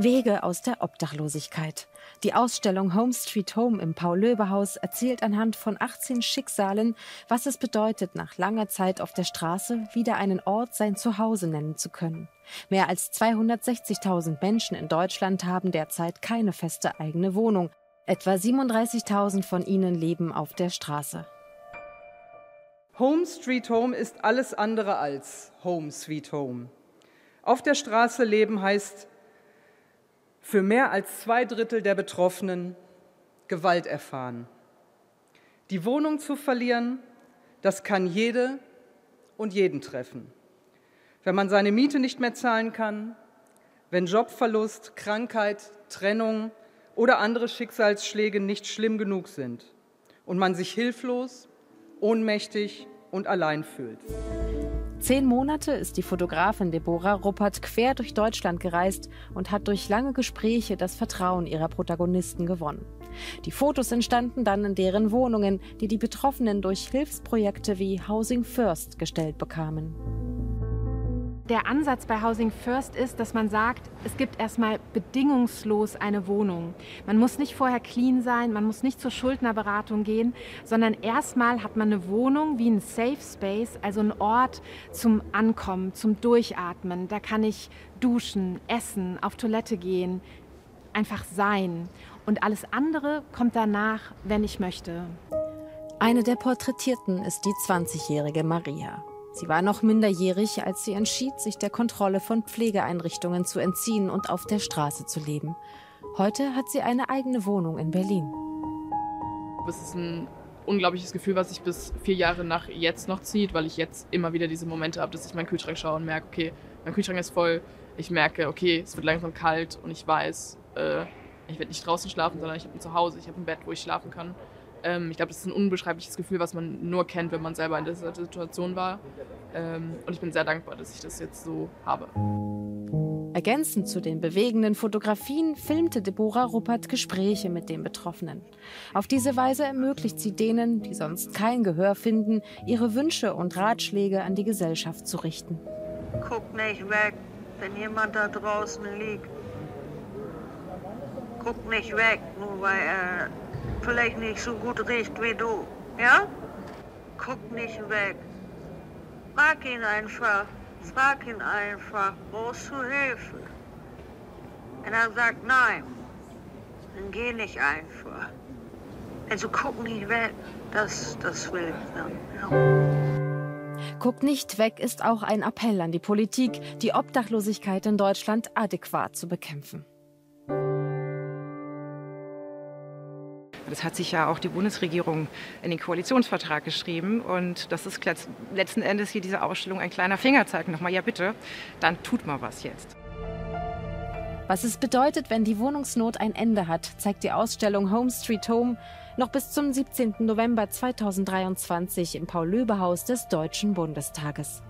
Wege aus der Obdachlosigkeit. Die Ausstellung Home Street Home im Paul-Löbe-Haus erzählt anhand von 18 Schicksalen, was es bedeutet, nach langer Zeit auf der Straße wieder einen Ort sein Zuhause nennen zu können. Mehr als 260.000 Menschen in Deutschland haben derzeit keine feste eigene Wohnung. Etwa 37.000 von ihnen leben auf der Straße. Home Street Home ist alles andere als Home Sweet Home. Auf der Straße leben heißt für mehr als zwei Drittel der Betroffenen Gewalt erfahren. Die Wohnung zu verlieren, das kann jede und jeden treffen. Wenn man seine Miete nicht mehr zahlen kann, wenn Jobverlust, Krankheit, Trennung oder andere Schicksalsschläge nicht schlimm genug sind und man sich hilflos, ohnmächtig und allein fühlt. Zehn Monate ist die Fotografin Deborah Ruppert quer durch Deutschland gereist und hat durch lange Gespräche das Vertrauen ihrer Protagonisten gewonnen. Die Fotos entstanden dann in deren Wohnungen, die die Betroffenen durch Hilfsprojekte wie Housing First gestellt bekamen. Der Ansatz bei Housing First ist, dass man sagt, es gibt erstmal bedingungslos eine Wohnung. Man muss nicht vorher clean sein, man muss nicht zur Schuldnerberatung gehen, sondern erstmal hat man eine Wohnung wie ein Safe Space, also ein Ort zum Ankommen, zum Durchatmen. Da kann ich duschen, essen, auf Toilette gehen, einfach sein. Und alles andere kommt danach, wenn ich möchte. Eine der Porträtierten ist die 20-jährige Maria. Sie war noch minderjährig, als sie entschied, sich der Kontrolle von Pflegeeinrichtungen zu entziehen und auf der Straße zu leben. Heute hat sie eine eigene Wohnung in Berlin. Es ist ein unglaubliches Gefühl, was sich bis vier Jahre nach jetzt noch zieht, weil ich jetzt immer wieder diese Momente habe, dass ich meinen Kühlschrank schaue und merke, okay, mein Kühlschrank ist voll. Ich merke, okay, es wird langsam kalt und ich weiß, äh, ich werde nicht draußen schlafen, sondern ich habe ein Zuhause, ich habe ein Bett, wo ich schlafen kann. Ähm, ich glaube, das ist ein unbeschreibliches Gefühl, was man nur kennt, wenn man selber in dieser Situation war. Ähm, und ich bin sehr dankbar, dass ich das jetzt so habe. Ergänzend zu den bewegenden Fotografien filmte Deborah Ruppert Gespräche mit den Betroffenen. Auf diese Weise ermöglicht sie denen, die sonst kein Gehör finden, ihre Wünsche und Ratschläge an die Gesellschaft zu richten. Guck nicht weg, wenn jemand da draußen liegt. Guck nicht weg, nur weil er vielleicht nicht so gut riecht wie du. Ja? Guck nicht weg. Frag ihn einfach. Frag ihn einfach. Brauchst du Hilfe? Wenn er sagt nein, dann geh nicht einfach. Also guck nicht weg. Das, das will ich dann. Ja. Guck nicht weg ist auch ein Appell an die Politik, die Obdachlosigkeit in Deutschland adäquat zu bekämpfen. Das hat sich ja auch die Bundesregierung in den Koalitionsvertrag geschrieben. Und das ist letzten Endes hier diese Ausstellung ein kleiner Fingerzeig. Nochmal, ja bitte, dann tut mal was jetzt. Was es bedeutet, wenn die Wohnungsnot ein Ende hat, zeigt die Ausstellung Home Street Home noch bis zum 17. November 2023 im Paul-Löbe-Haus des Deutschen Bundestages.